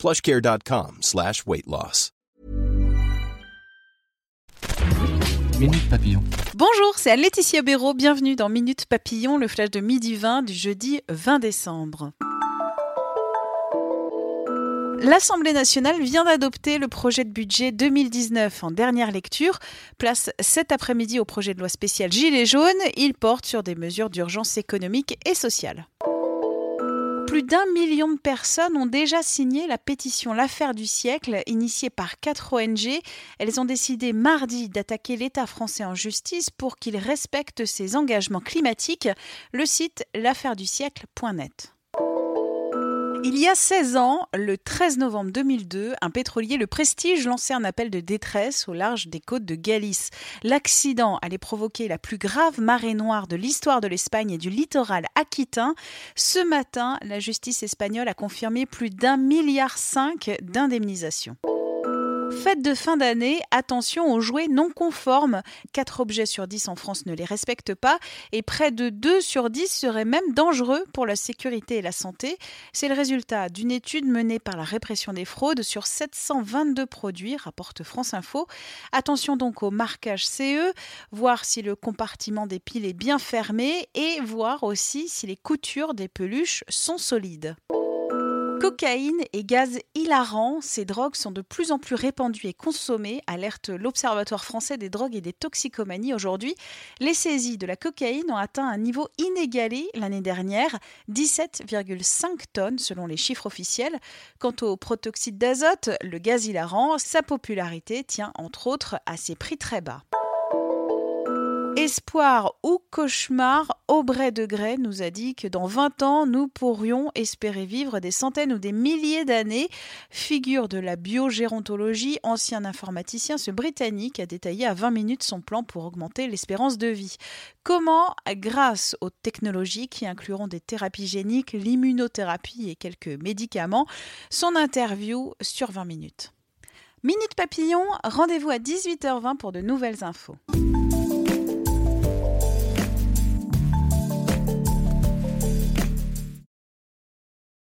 plushcare.com slash weight loss. Minute Papillon. Bonjour, c'est Anne-Laetitia Béraud. Bienvenue dans Minute Papillon, le flash de midi 20 du jeudi 20 décembre. L'Assemblée nationale vient d'adopter le projet de budget 2019 en dernière lecture. Place cet après-midi au projet de loi spécial Gilets jaunes. Il porte sur des mesures d'urgence économique et sociale. Plus d'un million de personnes ont déjà signé la pétition L'affaire du siècle, initiée par quatre ONG. Elles ont décidé mardi d'attaquer l'État français en justice pour qu'il respecte ses engagements climatiques. Le site l'affaire-du-siècle.net. Il y a 16 ans, le 13 novembre 2002, un pétrolier, le Prestige, lançait un appel de détresse au large des côtes de Galice. L'accident allait provoquer la plus grave marée noire de l'histoire de l'Espagne et du littoral aquitain. Ce matin, la justice espagnole a confirmé plus d'un milliard cinq d'indemnisation. Fête de fin d'année, attention aux jouets non conformes. 4 objets sur 10 en France ne les respectent pas et près de 2 sur 10 seraient même dangereux pour la sécurité et la santé. C'est le résultat d'une étude menée par la répression des fraudes sur 722 produits, rapporte France Info. Attention donc au marquage CE, voir si le compartiment des piles est bien fermé et voir aussi si les coutures des peluches sont solides. Cocaïne et gaz hilarant, ces drogues sont de plus en plus répandues et consommées, alerte l'Observatoire français des drogues et des toxicomanies aujourd'hui. Les saisies de la cocaïne ont atteint un niveau inégalé l'année dernière, 17,5 tonnes selon les chiffres officiels. Quant au protoxyde d'azote, le gaz hilarant, sa popularité tient entre autres à ses prix très bas. Espoir ou cauchemar, Aubray de Grey nous a dit que dans 20 ans, nous pourrions espérer vivre des centaines ou des milliers d'années. Figure de la biogérontologie, ancien informaticien, ce Britannique a détaillé à 20 minutes son plan pour augmenter l'espérance de vie. Comment, grâce aux technologies qui incluront des thérapies géniques, l'immunothérapie et quelques médicaments, son interview sur 20 minutes. Minute Papillon, rendez-vous à 18h20 pour de nouvelles infos.